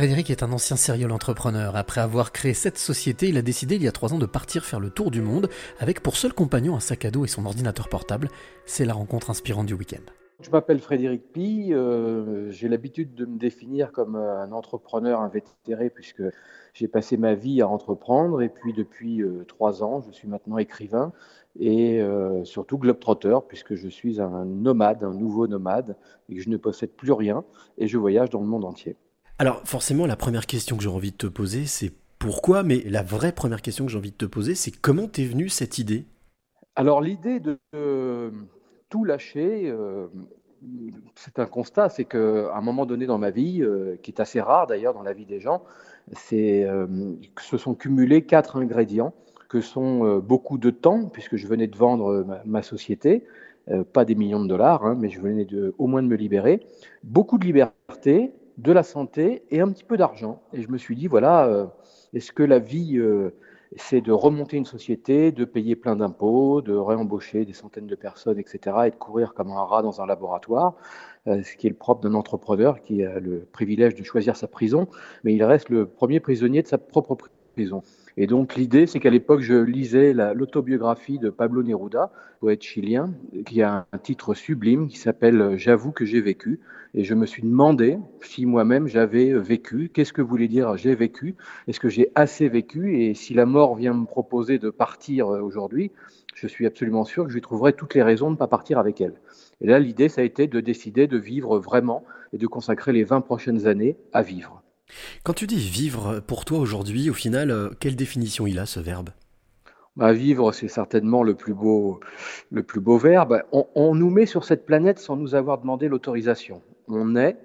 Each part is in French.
Frédéric est un ancien serial entrepreneur. Après avoir créé cette société, il a décidé il y a trois ans de partir faire le tour du monde avec pour seul compagnon un sac à dos et son ordinateur portable. C'est la rencontre inspirante du week-end. Je m'appelle Frédéric Pi, euh, j'ai l'habitude de me définir comme un entrepreneur invétéré puisque j'ai passé ma vie à entreprendre et puis depuis euh, trois ans, je suis maintenant écrivain et euh, surtout globetrotter puisque je suis un nomade, un nouveau nomade et que je ne possède plus rien et je voyage dans le monde entier. Alors forcément, la première question que j'ai envie de te poser, c'est pourquoi, mais la vraie première question que j'ai envie de te poser, c'est comment t'es venue cette idée? Alors l'idée de tout lâcher, euh, c'est un constat, c'est qu'à un moment donné dans ma vie, euh, qui est assez rare d'ailleurs dans la vie des gens, c'est euh, se sont cumulés quatre ingrédients que sont beaucoup de temps, puisque je venais de vendre ma, société, pas des millions de dollars, hein, mais je venais au moins de me libérer, beaucoup de liberté, de la santé et un petit peu d'argent. Et je me suis dit, voilà, euh, est-ce que la vie, euh, c'est de remonter une société, de payer plein d'impôts, de réembaucher des centaines de personnes, etc., et de courir comme un rat dans un laboratoire, euh, ce qui est le propre d'un entrepreneur qui a le privilège de choisir sa prison, mais il reste le premier prisonnier de sa propre prison. Et donc l'idée, c'est qu'à l'époque, je lisais l'autobiographie de Pablo Neruda, poète chilien, qui a un titre sublime qui s'appelle J'avoue que j'ai vécu. Et je me suis demandé si moi-même j'avais vécu, qu'est-ce que voulait dire j'ai vécu, est-ce que j'ai assez vécu, et si la mort vient me proposer de partir aujourd'hui, je suis absolument sûr que je trouverai toutes les raisons de ne pas partir avec elle. Et là, l'idée, ça a été de décider de vivre vraiment et de consacrer les 20 prochaines années à vivre. Quand tu dis vivre, pour toi aujourd'hui, au final, euh, quelle définition il a ce verbe? Bah, Vivre, c'est certainement le plus beau, le plus beau verbe. On, nous met sur cette planète sans nous avoir demandé l'autorisation. On est,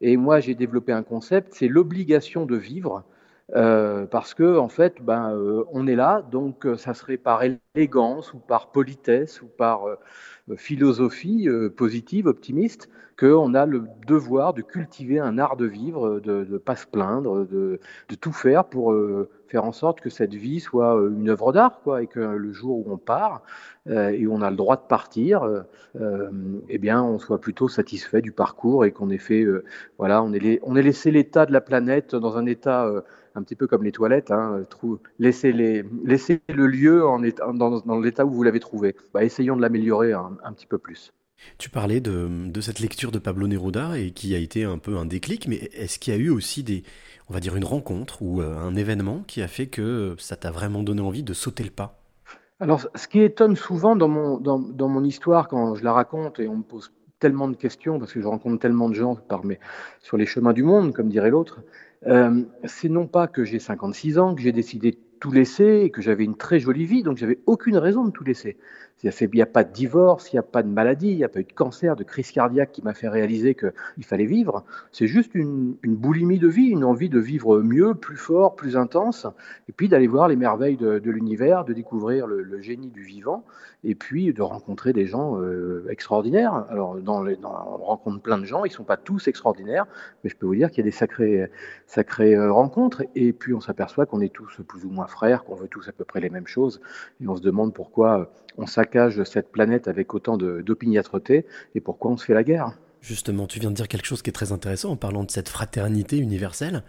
et moi j'ai développé un concept, c'est l'obligation de vivre. Euh, parce que en fait, ben, euh, on est là, donc ça serait par élégance ou par politesse ou par philosophie positive, optimiste, qu'on a le devoir de cultiver un art de vivre, de ne pas se plaindre, de, tout faire pour euh, faire en sorte que cette vie soit euh, une œuvre d'art, quoi, et que le jour où on part euh, et où on a le droit de partir, eh bien, on soit plutôt satisfait du parcours et qu'on ait voilà, on ait, on laissé l'état de la planète dans un état un petit peu comme les toilettes, hein, laissez, les, laissez le lieu en dans, dans l'état où vous l'avez trouvé. Bah, essayons de l'améliorer un petit peu plus. Tu parlais de, cette lecture de Pablo Neruda et qui a été un peu un déclic, mais est-ce qu'il y a eu aussi des, on va dire une rencontre ou euh, un événement qui a fait que ça t'a vraiment donné envie de sauter le pas? Alors, ce qui étonne souvent dans mon, dans, mon histoire quand je la raconte et on me pose tellement de questions parce que je rencontre tellement de gens par mes, sur les chemins du monde, comme dirait l'autre, c'est non pas que j'ai 56 ans, que j'ai décidé tout laisser et que j'avais une très jolie vie, donc j'avais aucune raison de tout laisser. Il n'y a pas de divorce, il n'y a pas de maladie, il n'y a pas eu de cancer, de crise cardiaque qui m'a fait réaliser qu'il fallait vivre. C'est juste une, boulimie de vie, une envie de vivre mieux, plus fort, plus intense, et puis d'aller voir les merveilles de, l'univers, de découvrir le, génie du vivant, et puis de rencontrer des gens euh, extraordinaires. Alors, dans les, on rencontre plein de gens, ils ne sont pas tous extraordinaires, mais je peux vous dire qu'il y a des sacrées, sacrées euh, rencontres, et puis on s'aperçoit qu'on est tous plus ou moins frères, qu'on veut tous à peu près les mêmes choses, et on se demande pourquoi euh, on s'accorde cette planète avec autant d'opiniâtreté et pourquoi on se fait la guerre. Justement, tu viens de dire quelque chose qui est très intéressant en parlant de cette fraternité universelle.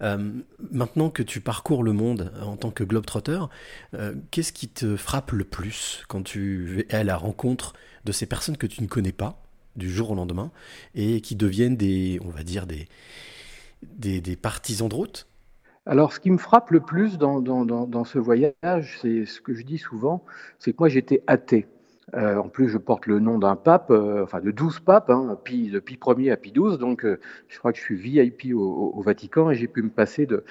Euh, maintenant que tu parcours le monde en tant que globetrotter, euh, qu'est-ce qui te frappe le plus quand tu es à la rencontre de ces personnes que tu ne connais pas du jour au lendemain et qui deviennent on va dire, des partisans de route? Alors, ce qui me frappe le plus dans, ce voyage, c'est ce que je dis souvent, c'est que moi j'étais athée. Euh, en plus, je porte le nom d'un pape, euh, enfin de 12 papes, hein, Pi, de Pi 1er à Pi 12, donc euh, je crois que je suis VIP au, Vatican et j'ai pu me passer de,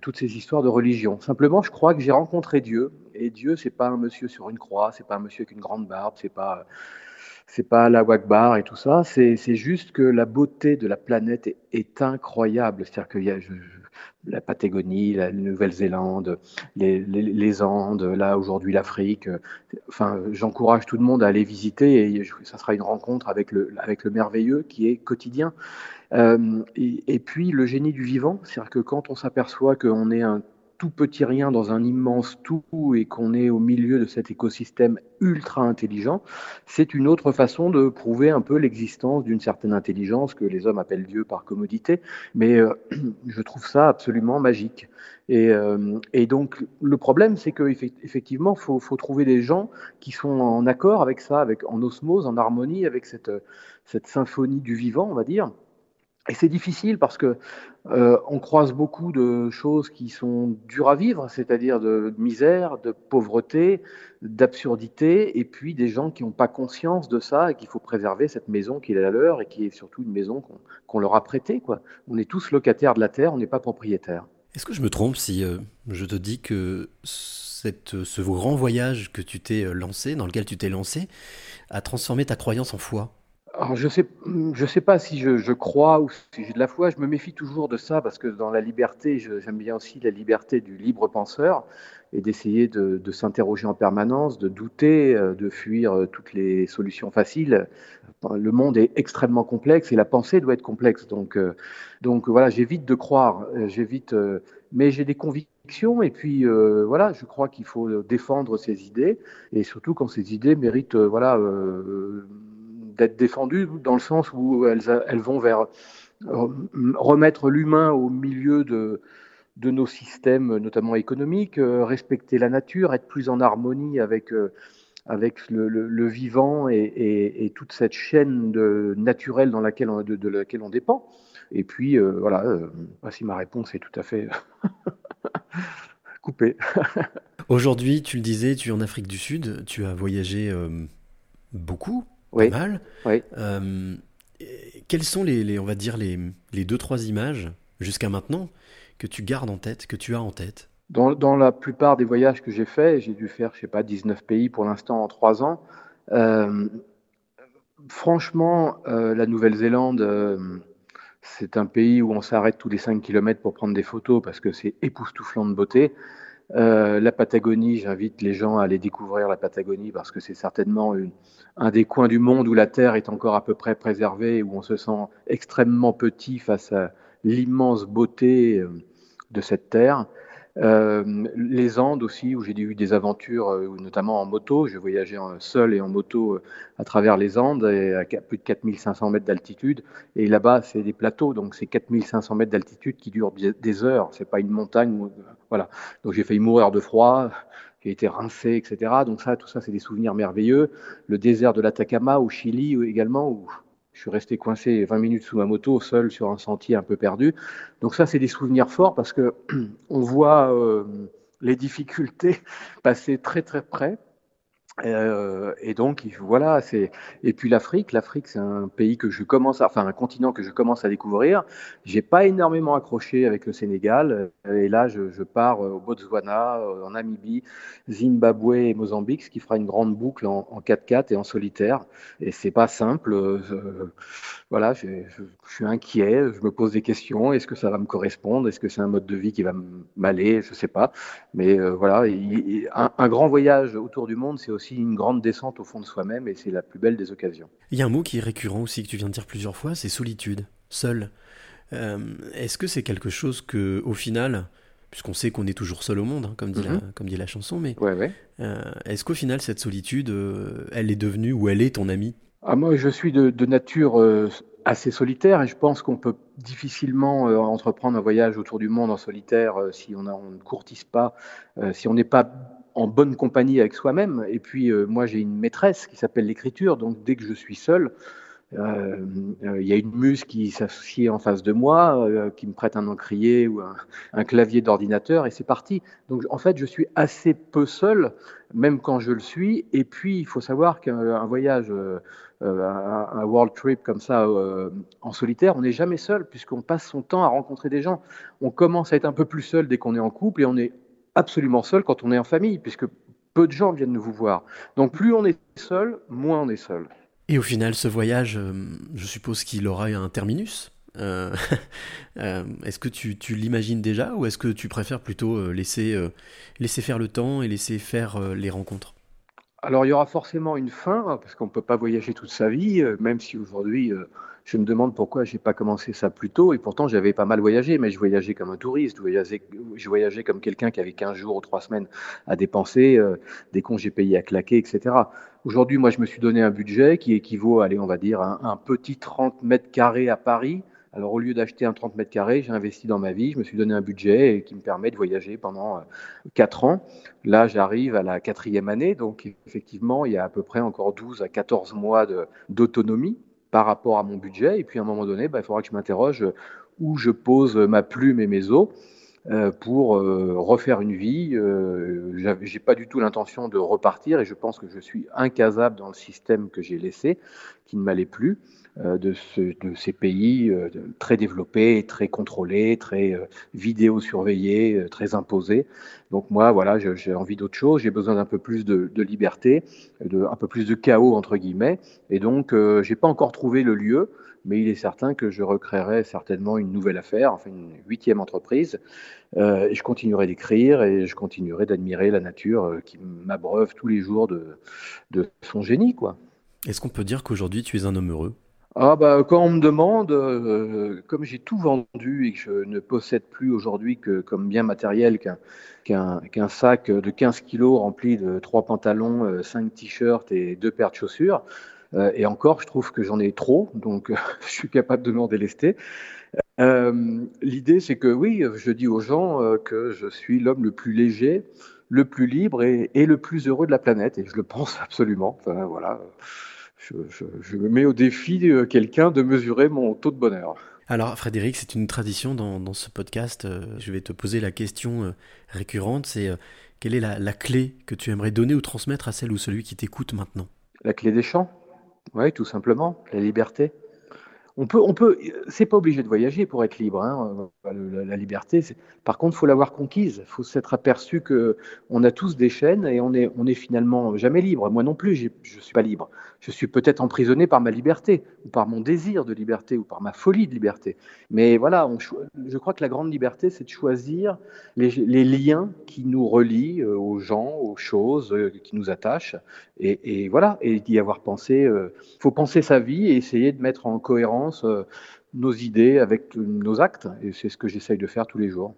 toutes ces histoires de religion. Simplement, je crois que j'ai rencontré Dieu, et Dieu, c'est pas un monsieur sur une croix, c'est pas un monsieur avec une grande barbe, c'est pas pas la Wagbar et tout ça, c'est juste que la beauté de la planète est, incroyable. C'est-à-dire a, je, la Patagonie, la Nouvelle-Zélande, les, Andes, là aujourd'hui l'Afrique. Enfin, j'encourage tout le monde à aller visiter et ça sera une rencontre avec le, avec le merveilleux qui est quotidien. Euh, et, puis le génie du vivant, c'est-à-dire que quand on s'aperçoit qu'on est un tout petit rien dans un immense tout et qu'on est au milieu de cet écosystème ultra intelligent, c'est une autre façon de prouver un peu l'existence d'une certaine intelligence que les hommes appellent Dieu par commodité. Mais euh, je trouve ça absolument magique. Et, euh, et donc le problème, c'est qu'effectivement, il faut, faut, trouver des gens qui sont en accord avec ça, avec, en osmose, en harmonie avec cette, cette symphonie du vivant, on va dire. Et c'est difficile parce que euh, on croise beaucoup de choses qui sont dures à vivre, c'est-à-dire de, misère, de pauvreté, d'absurdité, et puis des gens qui n'ont pas conscience de ça et qu'il faut préserver cette maison qui est la leur et qui est surtout une maison qu'on leur a prêtée. Quoi. On est tous locataires de la terre, on n'est pas propriétaires. Est-ce que je me trompe si euh, je te dis que ce grand voyage que tu t'es lancé, dans lequel tu t'es lancé, a transformé ta croyance en foi? Alors je sais, je sais pas si je, crois ou si j'ai de la foi. Je me méfie toujours de ça parce que dans la liberté, j'aime bien aussi la liberté du libre penseur et d'essayer de, s'interroger en permanence, de douter, euh, de fuir euh, toutes les solutions faciles. Le monde est extrêmement complexe et la pensée doit être complexe. Donc, euh, donc voilà, j'évite de croire, j'évite, mais j'ai des convictions et puis voilà, je crois qu'il faut défendre ses idées et surtout quand ces idées méritent, voilà d'être défendues dans le sens où elles, vont vers euh, remettre l'humain au milieu de, nos systèmes, notamment économiques, euh, respecter la nature, être plus en harmonie avec, euh, avec le, vivant et, toute cette chaîne de, naturelle dans laquelle on, de, laquelle on dépend. Et puis, voilà, voici ma réponse est tout à fait coupée. Aujourd'hui, tu le disais, tu es en Afrique du Sud, tu as voyagé beaucoup, oui. pas mal. Oui. Euh, quelles sont les, on va dire, les, les deux, trois images jusqu'à maintenant que tu gardes en tête, que tu as en tête? Dans, dans, la plupart des voyages que j'ai faits, j'ai dû faire, je sais pas, 19 pays pour l'instant en trois ans. Euh, franchement, euh, la Nouvelle-Zélande, c'est un pays où on s'arrête tous les 5 km pour prendre des photos parce que c'est époustouflant de beauté. Euh, la Patagonie, j'invite les gens à aller découvrir la Patagonie parce que c'est certainement un des coins du monde où la Terre est encore à peu près préservée, où on se sent extrêmement petit face à l'immense beauté euh, de cette Terre. Euh, les Andes aussi, où j'ai eu des aventures, euh, notamment en moto. Je voyageais seul et en moto euh, à travers les Andes, à plus de 4500 mètres d'altitude. Et là-bas, c'est des plateaux, donc c'est 4500 mètres d'altitude qui durent des heures. C'est pas une montagne. voilà. Donc j'ai failli mourir de froid j'ai été rincé, etc. Donc ça, tout ça, c'est des souvenirs merveilleux. Le désert de l'Atacama au Chili également, où je suis resté coincé 20 minutes sous ma moto, seul sur un sentier un peu perdu. Donc ça, c'est des souvenirs forts parce que on voit euh, les difficultés passer très très près. Euh, et donc voilà, c'est et puis l'Afrique, l'Afrique c'est un pays que je commence, à, enfin un continent que je commence à découvrir. J'ai pas énormément accroché avec le Sénégal et là je, pars au Botswana, euh, en Namibie, Zimbabwe et Mozambique, ce qui fera une grande boucle en, en 4x4 et en solitaire. Et c'est pas simple. Euh, voilà, je, suis inquiet, je me pose des questions. Est-ce que ça va me correspondre? Est-ce que c'est un mode de vie qui va m'aller? Je sais pas. Mais euh, voilà, un, grand voyage autour du monde, c'est aussi une grande descente au fond de soi-même et c'est la plus belle des occasions. Il y a un mot qui est récurrent aussi que tu viens de dire plusieurs fois, c'est solitude, seul. Euh, est-ce que c'est quelque chose que, au final, puisqu'on sait qu'on est toujours seul au monde, hein, comme, dit la, mm-hmm. comme dit la chanson, mais euh, est-ce qu'au final cette solitude, elle est devenue ou elle est ton amie ah, moi, je suis de, de nature euh, assez solitaire et je pense qu'on peut difficilement euh, entreprendre un voyage autour du monde en solitaire euh, si on, a, on, ne courtise pas, si on n'est pas en bonne compagnie avec soi-même. Et puis, moi, j'ai une maîtresse qui s'appelle l'écriture, donc dès que je suis seul, euh, il y a une muse qui s'associe en face de moi, euh, qui me prête un encrier ou un, clavier d'ordinateur, et c'est parti. Donc en fait, je suis assez peu seul, même quand je le suis. Et puis, il faut savoir qu'un voyage, euh, un, un, world trip comme ça, en solitaire, on n'est jamais seul, puisqu'on passe son temps à rencontrer des gens. On commence à être un peu plus seul dès qu'on est en couple, et on est absolument seul quand on est en famille, puisque peu de gens viennent vous voir. Donc plus on est seul, moins on est seul. Et au final, ce voyage, euh, je suppose qu'il aura un terminus. Euh, euh, est-ce que tu, tu l'imagines déjà ou est-ce que tu préfères plutôt laisser, laisser faire le temps et laisser faire les rencontres? Alors il y aura forcément une fin, parce qu'on ne peut pas voyager toute sa vie, même si aujourd'hui Je me demande pourquoi j'ai pas commencé ça plus tôt. Et pourtant, j'avais pas mal voyagé, mais je voyageais comme un touriste. Je voyageais, comme quelqu'un qui avait 15 jours ou 3 semaines à dépenser, euh, des congés payés à claquer, etc. Aujourd'hui, moi, je me suis donné un budget qui équivaut, allez, on va dire, à un, un petit 30 mètres carrés à Paris alors au lieu d'acheter un 30 mètres carrés, j'ai investi dans ma vie, je me suis donné un budget qui me permet de voyager pendant 4 euh, ans. Là, j'arrive à la quatrième année, donc effectivement, il y a à peu près encore 12 à 14 mois d'autonomie par rapport à mon budget. Et puis à un moment donné, bah, il faudra que je m'interroge où je pose ma plume et mes os euh, pour euh, refaire une vie. Euh, j'ai pas du tout l'intention de repartir et je pense que je suis incasable dans le système que j'ai laissé, qui ne m'allait plus. Euh, de, ces pays euh, très développés, très contrôlés, très euh, vidéo surveillés, très imposés. Donc moi, voilà, j'ai envie d'autre chose, j'ai besoin d'un peu plus de, liberté, de, un peu plus de chaos, entre guillemets. Et donc, je n'ai pas encore trouvé le lieu, mais il est certain que je recréerai certainement une nouvelle affaire, enfin une huitième entreprise. et je continuerai d'écrire et je continuerai d'admirer la nature qui m'abreuve tous les jours de, de son génie, quoi. Est-ce qu'on peut dire qu'aujourd'hui tu es un homme heureux? Ah bah, quand on me demande, euh, comme j'ai tout vendu et que je ne possède plus aujourd'hui que comme bien matériel qu'un sac de 15 kilos rempli de trois pantalons, 5 euh, t-shirts et deux paires de chaussures, euh, et encore, je trouve que j'en ai trop, donc je suis capable de m'en délester. L'idée, c'est que oui, je dis aux gens que je suis l'homme le plus léger, le plus libre et, et, le plus heureux de la planète, et je le pense absolument. Enfin, voilà je, me mets au défi de quelqu'un de mesurer mon taux de bonheur. Alors Frédéric, c'est une tradition dans, ce podcast. Euh, je vais te poser la question euh, récurrente, c'est euh, quelle est la, clé que tu aimerais donner ou transmettre à celle ou celui qui t'écoute maintenant? La clé des champs, oui, tout simplement, la liberté. On peut, on peut, c'est pas obligé de voyager pour être libre. Hein. La, liberté, par contre, faut l'avoir conquise. Faut s'être aperçu que on a tous des chaînes et on est, on est finalement jamais libre. Moi non plus, je suis pas libre je suis peut-être emprisonné par ma liberté, ou par mon désir de liberté, ou par ma folie de liberté. Mais voilà, je crois que la grande liberté, c'est de choisir les, liens qui nous relient euh, aux gens, aux choses euh, qui nous attachent, et, voilà, et d'y avoir pensé. Euh, faut penser sa vie et essayer de mettre en cohérence nos idées avec nos actes, et c'est ce que j'essaye de faire tous les jours.